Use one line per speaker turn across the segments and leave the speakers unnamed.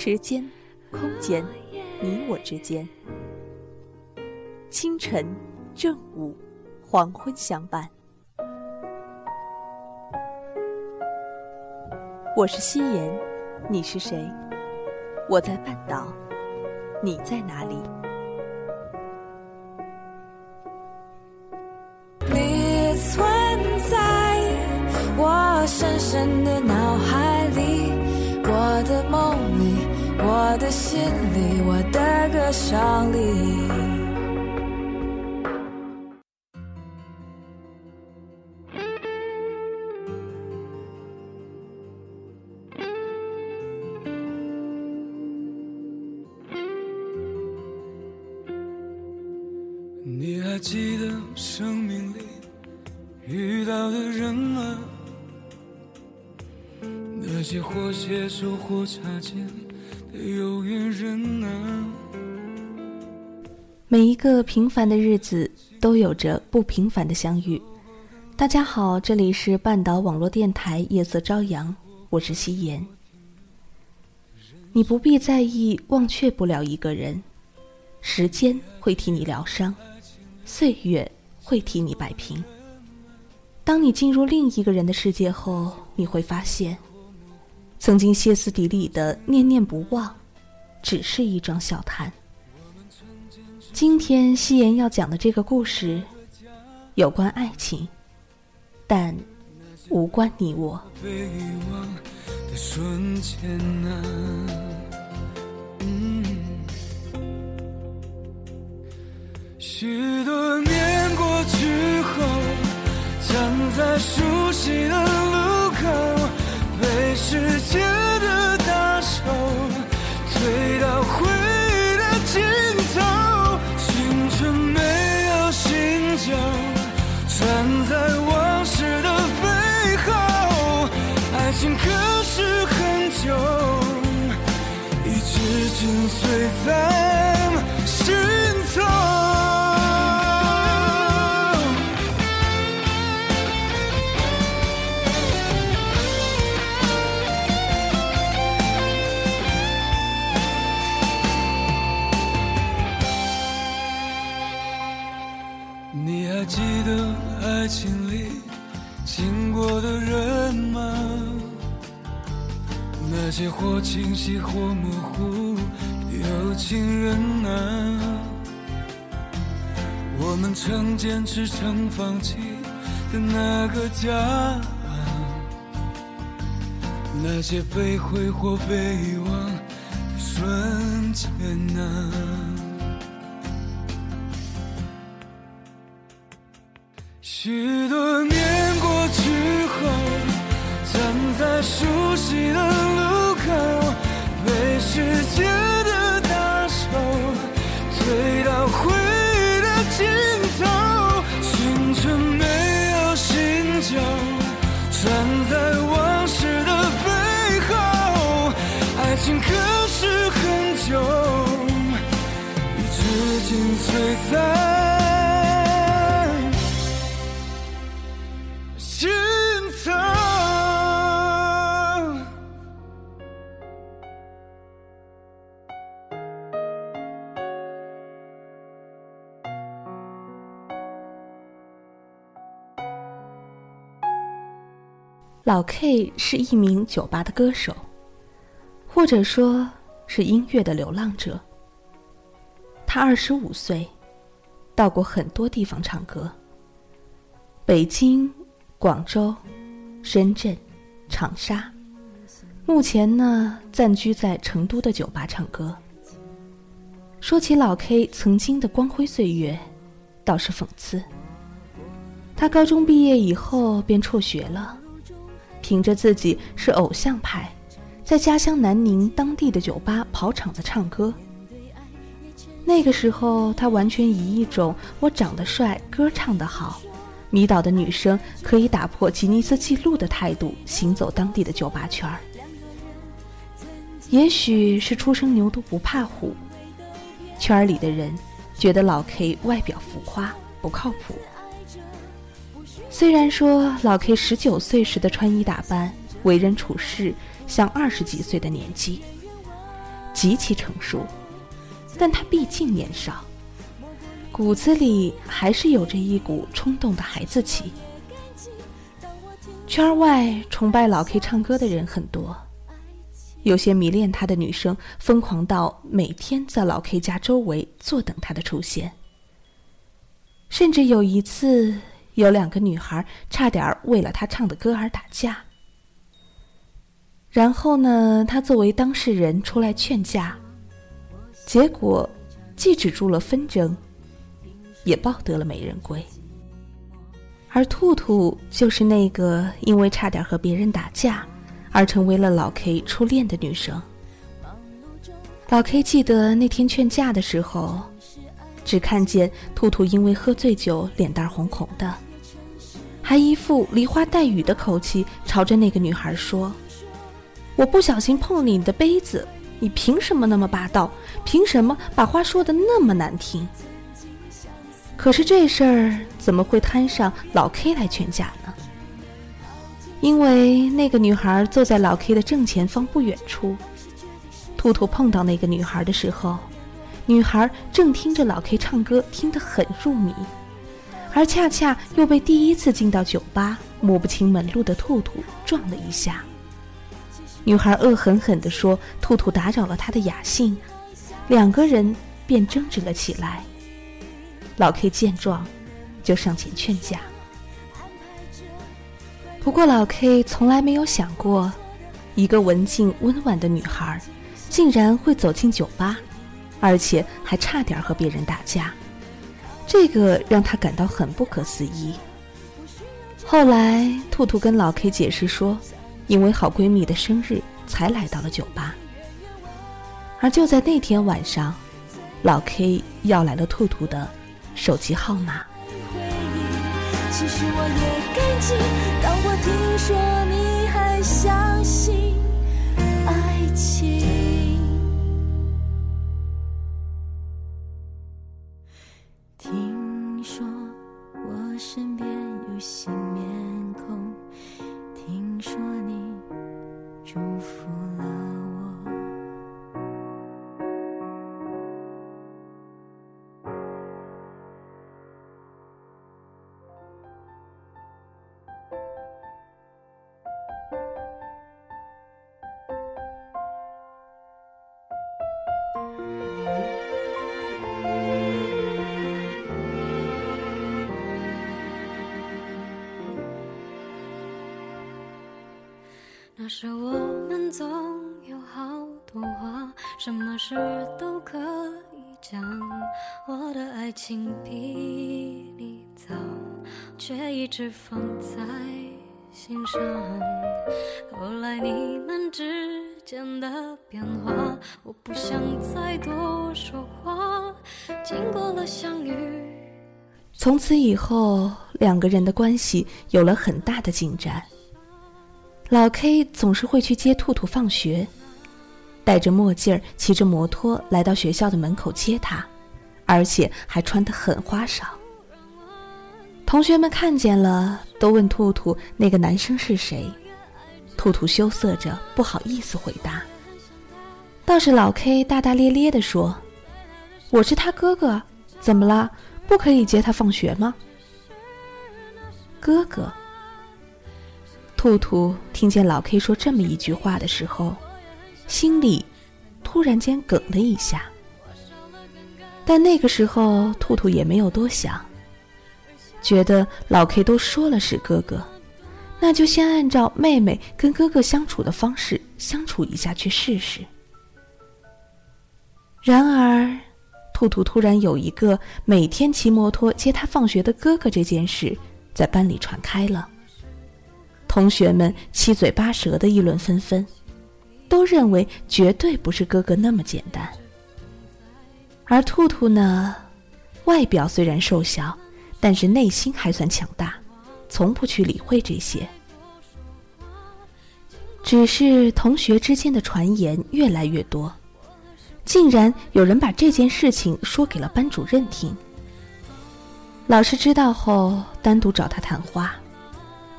时间、空间，你我之间，清晨、正午、黄昏相伴。我是夕颜，你是谁？我在半岛，你在哪里？
心里，我的歌声里。
你还记得生命里遇到的人吗？那些或携手或擦肩有缘人啊。
每一个平凡的日子都有着不平凡的相遇。大家好，这里是半岛网络电台夜色朝阳，我是夕颜。你不必在意忘却不了一个人，时间会替你疗伤。岁月会替你摆平。当你进入另一个人的世界后，你会发现，曾经歇斯底里的念念不忘，只是一桩笑谈。今天夕颜要讲的这个故事，有关爱情，但无关你我。
许多年过去后，站在熟悉的路口，被时间的大手推到回忆的尽头。青春没有醒酒，站在往事的背后，爱情可是很久，一直紧随在清晰或模糊有情人啊，我们曾坚持曾放弃的那个家，那些被挥霍被遗忘的瞬间啊。许多年过去后，站在熟悉的，时间的大手推到回忆的尽头。
老 K 是一名酒吧的歌手，或者说是音乐的流浪者。他二十五岁，到过很多地方唱歌。北京、广州、深圳、长沙，目前呢暂居在成都的酒吧唱歌。说起老 K 曾经的光辉岁月，倒是讽刺。他高中毕业以后便辍学了。凭着自己是偶像派，在家乡南宁当地的酒吧跑场子唱歌。那个时候，他完全以一种“我长得帅，歌唱得好，迷倒的女生可以打破吉尼斯纪录”的态度行走当地的酒吧圈儿。也许是初生牛犊不怕虎，圈儿里的人觉得老 K 外表浮夸，不靠谱。虽然说老 K 十九岁时的穿衣打扮、为人处事像二十几岁的年纪，极其成熟，但他毕竟年少，骨子里还是有着一股冲动的孩子气。圈外崇拜老 K 唱歌的人很多，有些迷恋他的女生疯狂到每天在老 K 家周围坐等他的出现，甚至有一次，有两个女孩差点为了他唱的歌而打架。然后呢，他作为当事人出来劝架，结果既止住了纷争，也抱得了美人归。而兔兔就是那个因为差点和别人打架，而成为了老 K 初恋的女生。老 K 记得那天劝架的时候，只看见兔兔因为喝醉酒脸蛋红红的，还一副梨花带雨的口气朝着那个女孩说。我不小心碰了你的杯子，你凭什么那么霸道？凭什么把话说的那么难听？可是这事儿怎么会摊上老 K 来劝架呢？因为那个女孩坐在老 K 的正前方不远处，兔兔碰到那个女孩的时候，女孩正听着老 K 唱歌，听得很入迷，而恰恰又被第一次进到酒吧摸不清门路的兔兔撞了一下。女孩恶狠狠地说：“兔兔打扰了她的雅兴。”两个人便争执了起来。老 K 见状，就上前劝架。不过老 K 从来没有想过，一个文静温婉的女孩，竟然会走进酒吧，而且还差点和别人打架。这个让他感到很不可思议。后来，兔兔跟老 K 解释说。因为好闺蜜的生日，才来到了酒吧。而就在那天晚上，老 K 要来了兔兔的手机号码。其实我也感激，当我听说你还相信爱情。那时我们总有好多话，什么事都可以讲。我的爱情比你早，却一直放在心上。后来你们之间的变化，我不想再多说话。经过了相遇，从此以后，两个人的关系有了很大的进展。老 K 总是会去接兔兔放学，戴着墨镜儿，骑着摩托来到学校的门口接他，而且还穿得很花哨。同学们看见了，都问兔兔那个男生是谁。兔兔羞涩着，不好意思回答。倒是老 K 大大咧咧地说：“我是他哥哥，怎么了？不可以接他放学吗？”哥哥。兔兔听见老 K 说这么一句话的时候，心里突然间哽了一下。但那个时候，兔兔也没有多想，觉得老 K 都说了是哥哥，那就先按照妹妹跟哥哥相处的方式相处一下去试试。然而，兔兔突然有一个每天骑摩托接他放学的哥哥这件事，在班里传开了。同学们七嘴八舌的议论纷纷，都认为绝对不是哥哥那么简单。而兔兔呢，外表虽然瘦小，但是内心还算强大，从不去理会这些。只是同学之间的传言越来越多，竟然有人把这件事情说给了班主任听。老师知道后，单独找他谈话。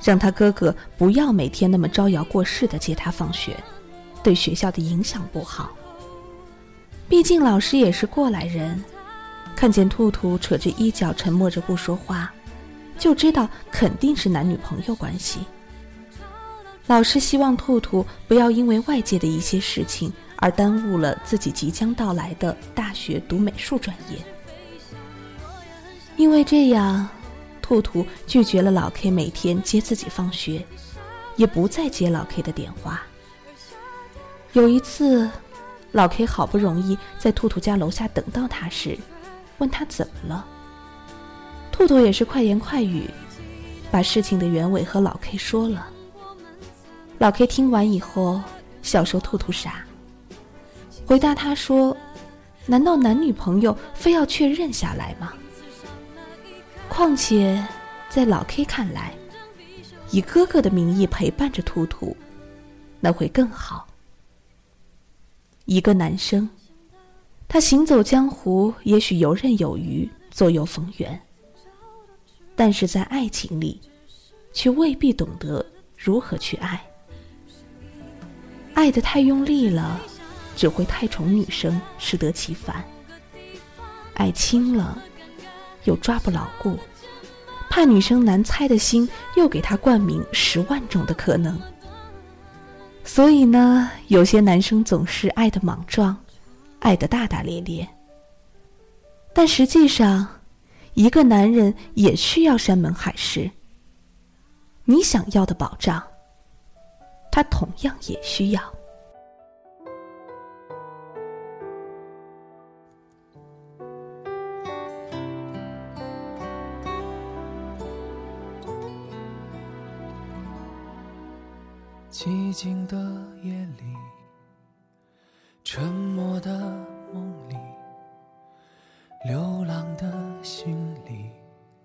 让他哥哥不要每天那么招摇过市的接他放学，对学校的影响不好。毕竟老师也是过来人，看见兔兔扯着衣角沉默着不说话，就知道肯定是男女朋友关系。老师希望兔兔不要因为外界的一些事情而耽误了自己即将到来的大学读美术专业，因为这样，兔兔拒绝了老 K 每天接自己放学，也不再接老 K 的电话。有一次。老 K 好不容易在兔兔家楼下等到他时，问他怎么了。兔兔也是快言快语，把事情的原委和老 K 说了。老 K 听完以后，笑说兔兔傻，回答他说：“难道男女朋友非要确认下来吗？况且，在老 K 看来，以哥哥的名义陪伴着兔兔，那会更好。”一个男生，他行走江湖，也许游刃有余，左右逢源。但是在爱情里，却未必懂得如何去爱。爱的太用力了，只会太宠女生，适得其反；爱轻了，又抓不牢固，怕女生难猜的心，又给他冠名十万种的可能。所以呢，有些男生总是爱的莽撞，爱的大大咧咧。但实际上，一个男人也需要山盟海誓。你想要的保障，他同样也需要。
寂静的夜里，沉默的梦里，流浪的心里，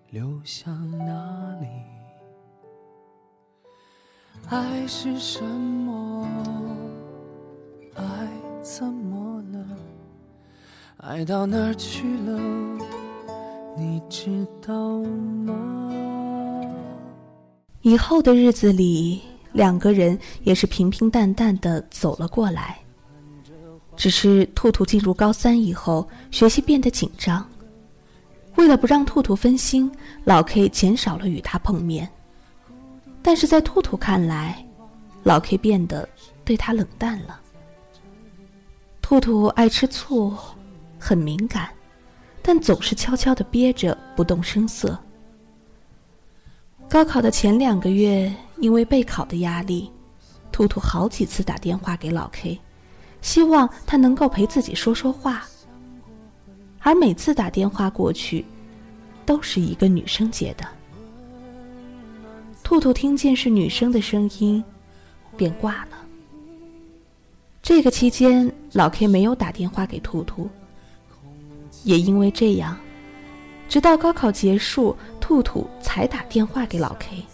流向哪里？爱是什么？爱怎么了？爱到哪儿去了？你知道吗？
以后的日子里。两个人也是平平淡淡的走了过来。只是兔兔进入高三以后，学习变得紧张。为了不让兔兔分心，老 K 减少了与他碰面。但是在兔兔看来，老 K 变得对他冷淡了。兔兔爱吃醋，很敏感，但总是悄悄的憋着，不动声色。高考的前两个月，因为备考的压力，兔兔好几次打电话给老 K，希望他能够陪自己说说话。而每次打电话过去，都是一个女生接的。兔兔听见是女生的声音，便挂了。这个期间，老 K 没有打电话给兔兔，也因为这样，直到高考结束。兔兔才打电话给老 K。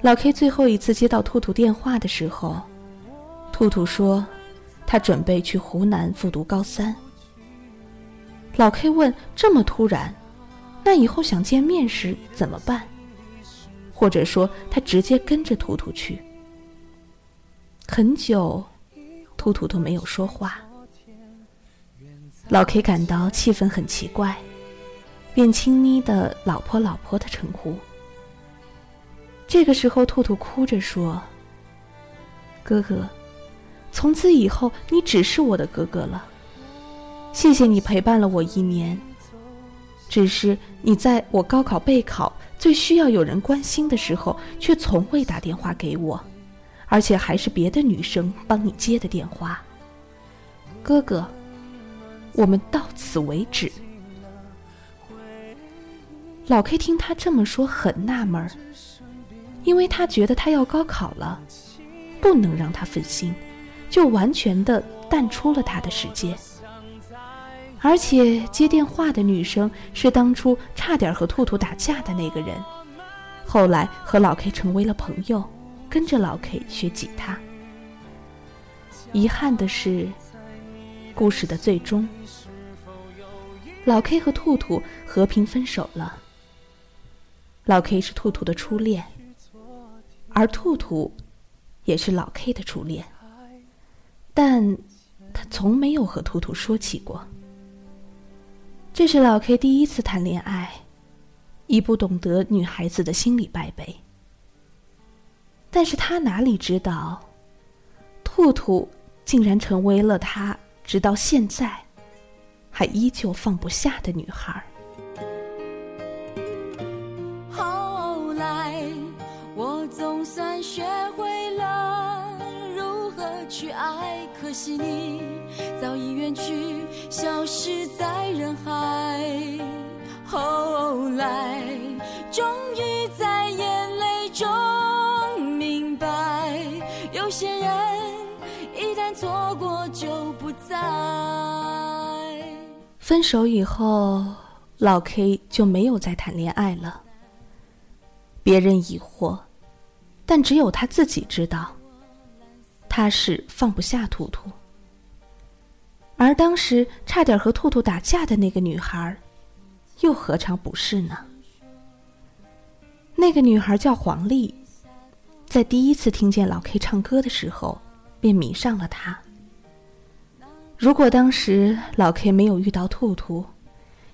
老 K 最后一次接到兔兔电话的时候，兔兔说，他准备去湖南复读高三。老 K 问：“这么突然，那以后想见面时怎么办？或者说，他直接跟着兔兔去？”很久，兔兔都没有说话。老 K 感到气氛很奇怪。便亲昵的“老婆，老婆”的称呼。这个时候，兔兔哭着说：“哥哥，从此以后你只是我的哥哥了。谢谢你陪伴了我一年。只是你在我高考备考最需要有人关心的时候，却从未打电话给我，而且还是别的女生帮你接的电话。哥哥，我们到此为止。”老 K 听他这么说很纳闷儿，因为他觉得他要高考了，不能让他分心，就完全的淡出了他的世界。而且接电话的女生是当初差点和兔兔打架的那个人，后来和老 K 成为了朋友，跟着老 K 学吉他。遗憾的是，故事的最终，老 K 和兔兔和平分手了。老 K 是兔兔的初恋，而兔兔也是老 K 的初恋，但他从没有和兔兔说起过。这是老 K 第一次谈恋爱，已不懂得女孩子的心理败北。但是他哪里知道，兔兔竟然成为了他直到现在还依旧放不下的女孩。
可惜你早已远去，消失在人海。后来，终于在眼泪中明白，有些人一旦错过就不再。
分手以后，老 K 就没有再谈恋爱了。别人疑惑，但只有他自己知道，他是放不下兔兔。而当时差点和兔兔打架的那个女孩，又何尝不是呢？那个女孩叫黄丽，在第一次听见老 K 唱歌的时候，便迷上了他。如果当时老 K 没有遇到兔兔，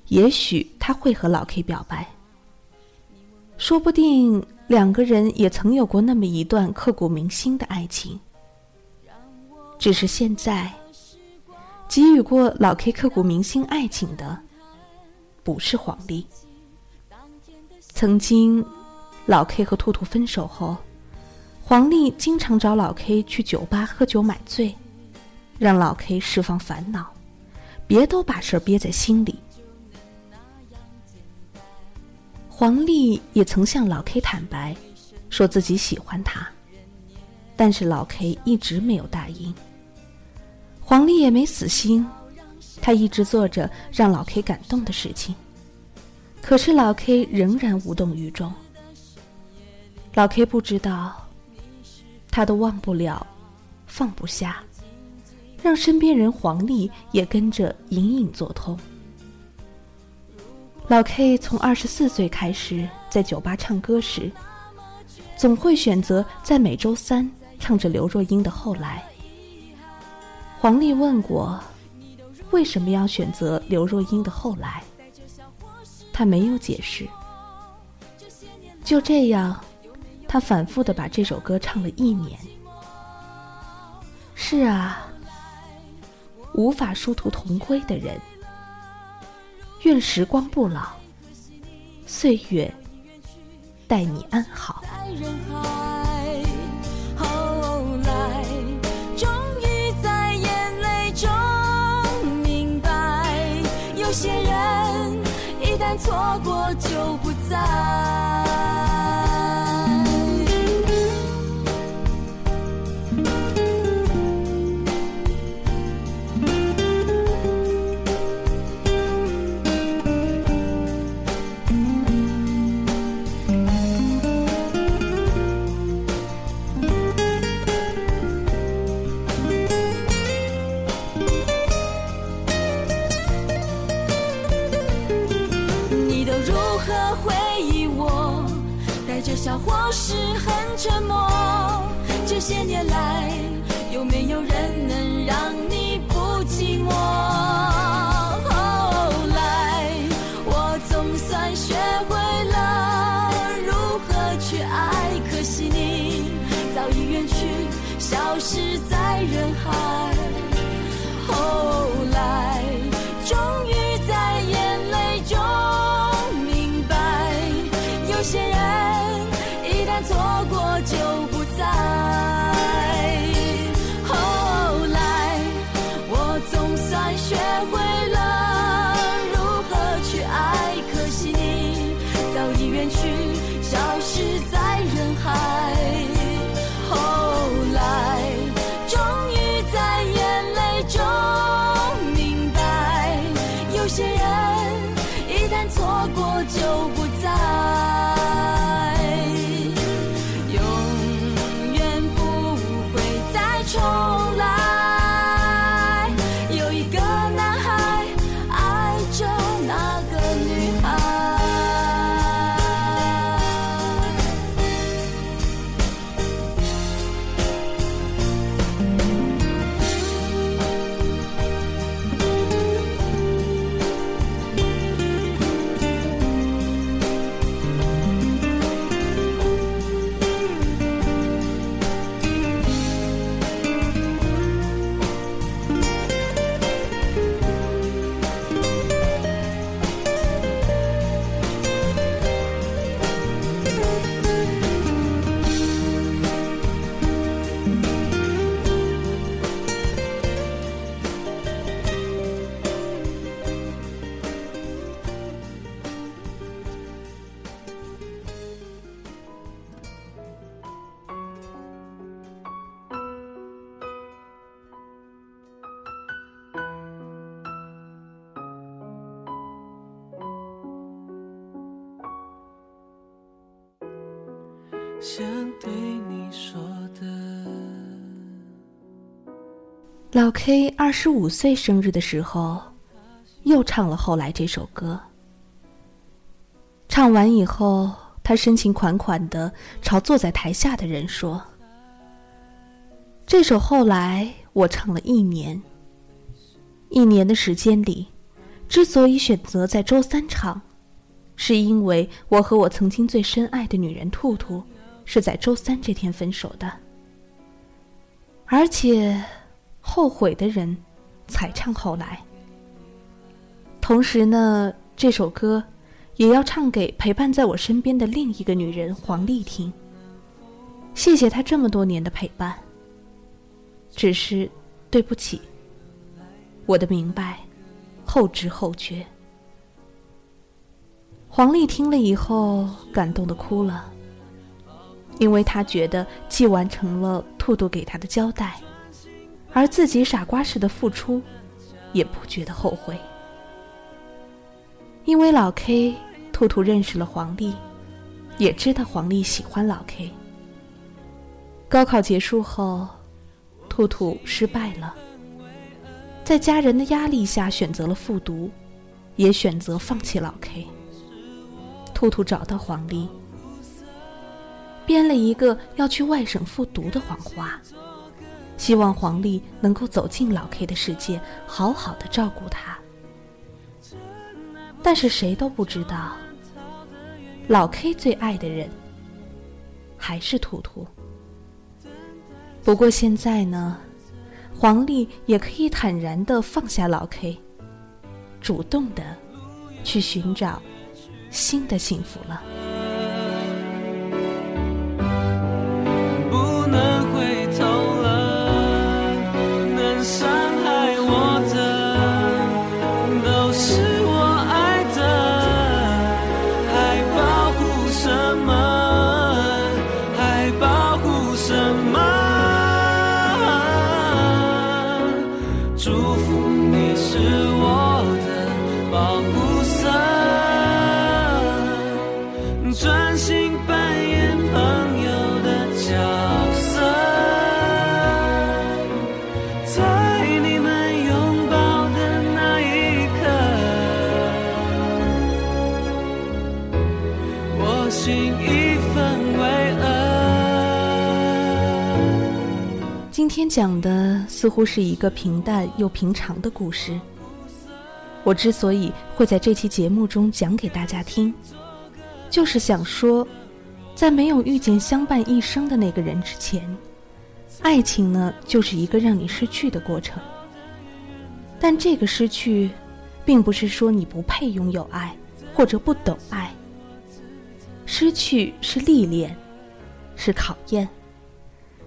也许他会和老 K 表白。说不定两个人也曾有过那么一段刻骨铭心的爱情。只是现在，给予过老 K 刻骨铭心爱情的，不是黄丽。曾经，老 K 和兔兔分手后，黄丽经常找老 K 去酒吧喝酒买醉。让老 K 释放烦恼，别都把事儿憋在心里。黄丽也曾向老 K 坦白，说自己喜欢他，但是老 K 一直没有答应。黄丽也没死心，她一直做着让老 K 感动的事情，可是老 K 仍然无动于衷。老 K 不知道，他都忘不了，放不下。让身边人黄丽也跟着隐隐作痛。老 K 从二十四岁开始在酒吧唱歌时，总会选择在每周三唱着刘若英的《后来》。黄丽问过，为什么要选择刘若英的《后来》，他没有解释。就这样，他反复的把这首歌唱了一年。是啊。无法殊途同归的人，愿时光不老，岁月待你安好。
想对你说的。
老 K 二十五岁生日的时候，又唱了《后来》这首歌。唱完以后，他深情款款的朝坐在台下的人说：“这首《后来》我唱了一年。一年的时间里，之所以选择在周三唱，是因为我和我曾经最深爱的女人兔兔，是在周三这天分手的，而且后悔的人才唱《后来》。同时呢，这首歌。”也要唱给陪伴在我身边的另一个女人黄丽听。谢谢她这么多年的陪伴。只是，对不起。我的明白，后知后觉。黄丽听了以后，感动的哭了，因为他觉得既完成了兔兔给他的交代，而自己傻瓜似的付出，也不觉得后悔。因为老 K，兔兔认识了黄丽，也知道黄丽喜欢老 K。高考结束后，兔兔失败了，在家人的压力下选择了复读，也选择放弃老 K。兔兔找到黄丽，编了一个要去外省复读的谎话，希望黄丽能够走进老 K 的世界，好好的照顾他。但是谁都不知道，老 K 最爱的人还是图图。不过现在呢，黄丽也可以坦然的放下老 K，主动的去寻找新的幸福了。讲的似乎是一个平淡又平常的故事。我之所以会在这期节目中讲给大家听，就是想说，在没有遇见相伴一生的那个人之前，爱情呢就是一个让你失去的过程。但这个失去，并不是说你不配拥有爱，或者不懂爱。失去是历练，是考验。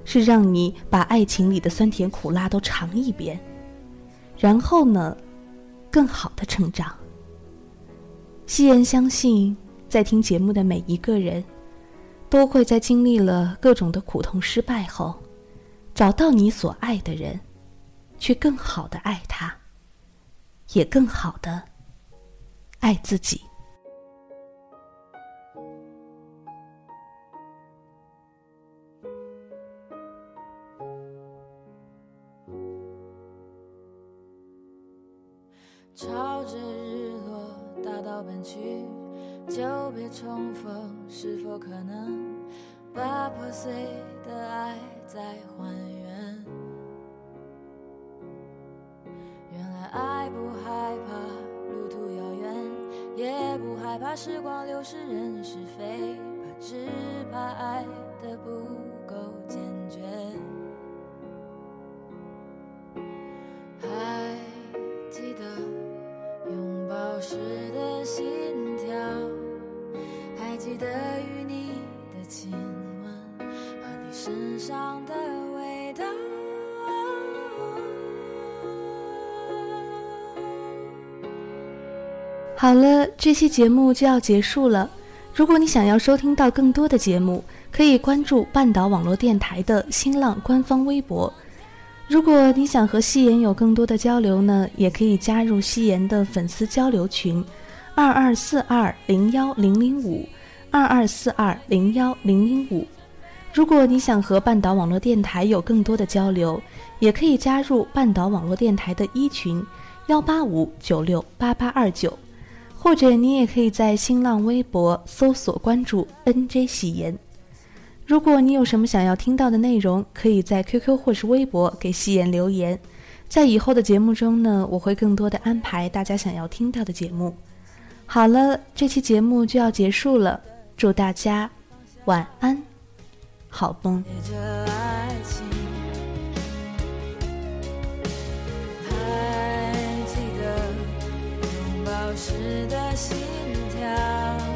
是让你把爱情里的酸甜苦辣都尝一遍，然后呢，更好的成长。夕颜相信，在听节目的每一个人，都会在经历了各种的苦痛失败后，找到你所爱的人，去更好的爱他，也更好的爱自己。
朝着日落大道奔去，久别重逢，是否可能把破碎的爱再还原？原来爱不害怕路途遥远，也不害怕时光流逝人是非，怕只怕爱的不够坚
好了，这期节目就要结束了。如果你想要收听到更多的节目，可以关注半岛网络电台的新浪官方微博。如果你想和夕颜有更多的交流呢，也可以加入夕颜的粉丝交流群，二二四二零幺零零五，二二四二零幺零零五。如果你想和半岛网络电台有更多的交流，也可以加入半岛网络电台的一群，幺八五九六八八二九，或者你也可以在新浪微博搜索关注 NJ 喜言。如果你有什么想要听到的内容，可以在 QQ 或是微博给夕颜留言，在以后的节目中呢，我会更多的安排大家想要听到的节目。好了，这期节目就要结束了，祝大家晚安，好梦。
时的心跳。